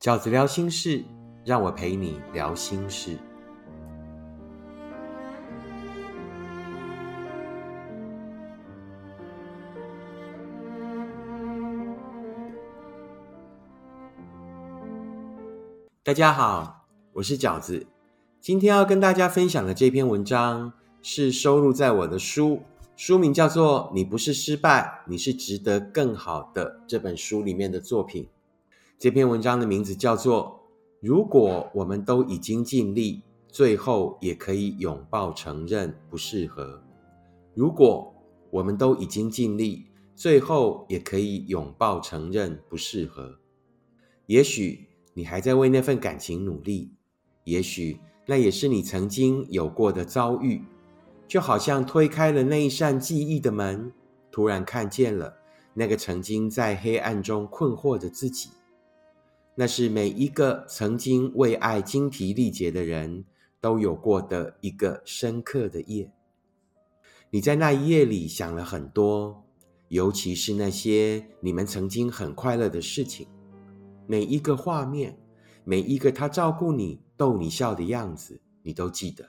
饺子聊心事，让我陪你聊心事。大家好，我是饺子。今天要跟大家分享的这篇文章是收录在我的书，书名叫做《你不是失败，你是值得更好的》这本书里面的作品。这篇文章的名字叫做《如果我们都已经尽力，最后也可以拥抱承认不适合》。如果我们都已经尽力，最后也可以拥抱承认不适合。也许你还在为那份感情努力，也许那也是你曾经有过的遭遇，就好像推开了那一扇记忆的门，突然看见了那个曾经在黑暗中困惑的自己。那是每一个曾经为爱精疲力竭的人都有过的一个深刻的夜。你在那一夜里想了很多，尤其是那些你们曾经很快乐的事情，每一个画面，每一个他照顾你、逗你笑的样子，你都记得，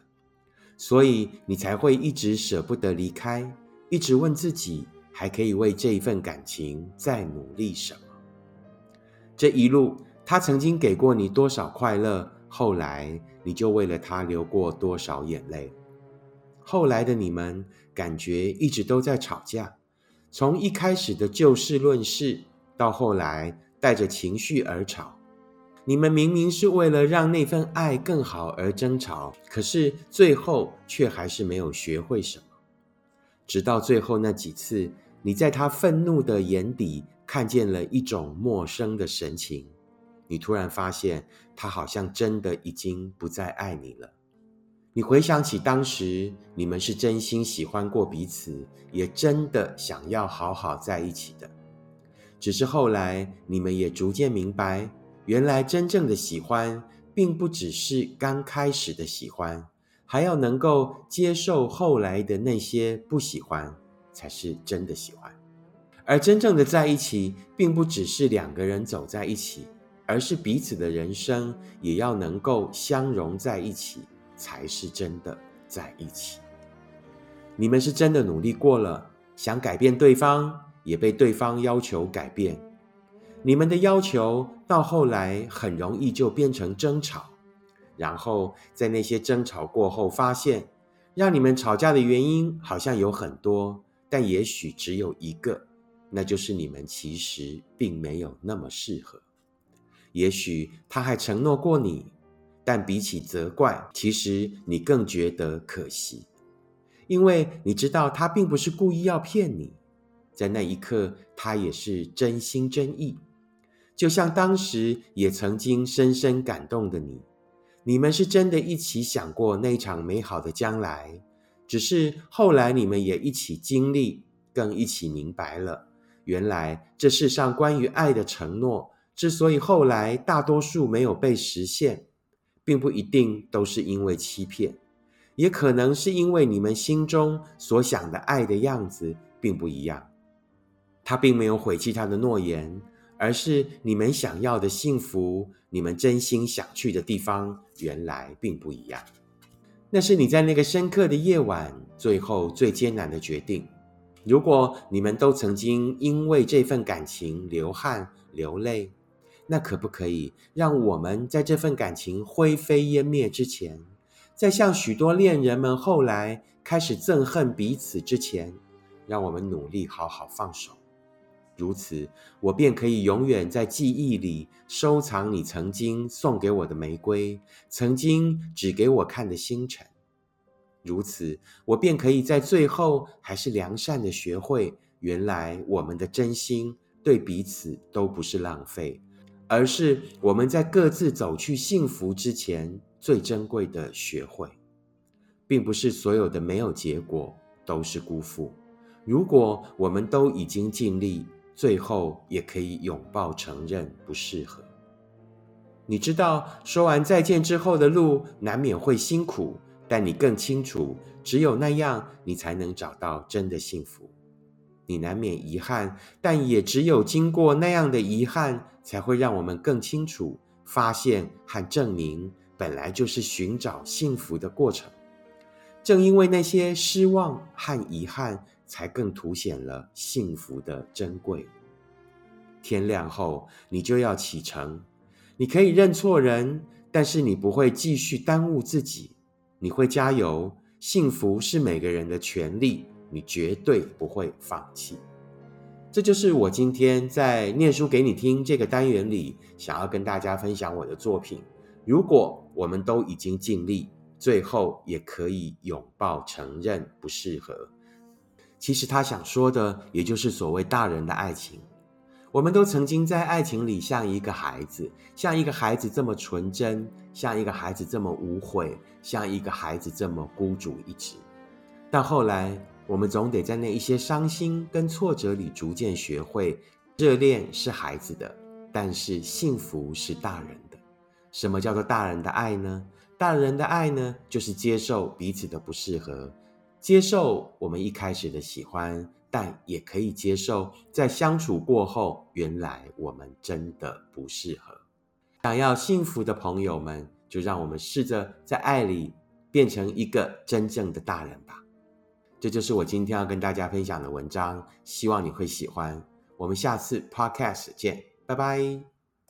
所以你才会一直舍不得离开，一直问自己还可以为这一份感情再努力什么。这一路。他曾经给过你多少快乐，后来你就为了他流过多少眼泪。后来的你们感觉一直都在吵架，从一开始的就事论事，到后来带着情绪而吵。你们明明是为了让那份爱更好而争吵，可是最后却还是没有学会什么。直到最后那几次，你在他愤怒的眼底看见了一种陌生的神情。你突然发现，他好像真的已经不再爱你了。你回想起当时，你们是真心喜欢过彼此，也真的想要好好在一起的。只是后来，你们也逐渐明白，原来真正的喜欢，并不只是刚开始的喜欢，还要能够接受后来的那些不喜欢，才是真的喜欢。而真正的在一起，并不只是两个人走在一起。而是彼此的人生也要能够相融在一起，才是真的在一起。你们是真的努力过了，想改变对方，也被对方要求改变。你们的要求到后来很容易就变成争吵，然后在那些争吵过后，发现让你们吵架的原因好像有很多，但也许只有一个，那就是你们其实并没有那么适合。也许他还承诺过你，但比起责怪，其实你更觉得可惜，因为你知道他并不是故意要骗你，在那一刻他也是真心真意，就像当时也曾经深深感动的你，你们是真的一起想过那场美好的将来，只是后来你们也一起经历，更一起明白了，原来这世上关于爱的承诺。之所以后来大多数没有被实现，并不一定都是因为欺骗，也可能是因为你们心中所想的爱的样子并不一样。他并没有毁弃他的诺言，而是你们想要的幸福，你们真心想去的地方，原来并不一样。那是你在那个深刻的夜晚，最后最艰难的决定。如果你们都曾经因为这份感情流汗流泪，那可不可以让我们在这份感情灰飞烟灭之前，在像许多恋人们后来开始憎恨彼此之前，让我们努力好好放手？如此，我便可以永远在记忆里收藏你曾经送给我的玫瑰，曾经指给我看的星辰。如此，我便可以在最后还是良善的学会，原来我们的真心对彼此都不是浪费。而是我们在各自走去幸福之前最珍贵的学会，并不是所有的没有结果都是辜负。如果我们都已经尽力，最后也可以拥抱承认不适合。你知道，说完再见之后的路难免会辛苦，但你更清楚，只有那样，你才能找到真的幸福。你难免遗憾，但也只有经过那样的遗憾，才会让我们更清楚，发现和证明本来就是寻找幸福的过程。正因为那些失望和遗憾，才更凸显了幸福的珍贵。天亮后，你就要启程。你可以认错人，但是你不会继续耽误自己。你会加油。幸福是每个人的权利，你绝对不会放弃。这就是我今天在念书给你听这个单元里，想要跟大家分享我的作品。如果我们都已经尽力，最后也可以拥抱承认不适合。其实他想说的，也就是所谓大人的爱情。我们都曾经在爱情里像一个孩子，像一个孩子这么纯真，像一个孩子这么无悔，像一个孩子这么孤注一掷。但后来，我们总得在那一些伤心跟挫折里，逐渐学会，热恋是孩子的，但是幸福是大人的。什么叫做大人的爱呢？大人的爱呢，就是接受彼此的不适合，接受我们一开始的喜欢。但也可以接受，在相处过后，原来我们真的不适合。想要幸福的朋友们，就让我们试着在爱里变成一个真正的大人吧。这就是我今天要跟大家分享的文章，希望你会喜欢。我们下次 Podcast 见，拜拜。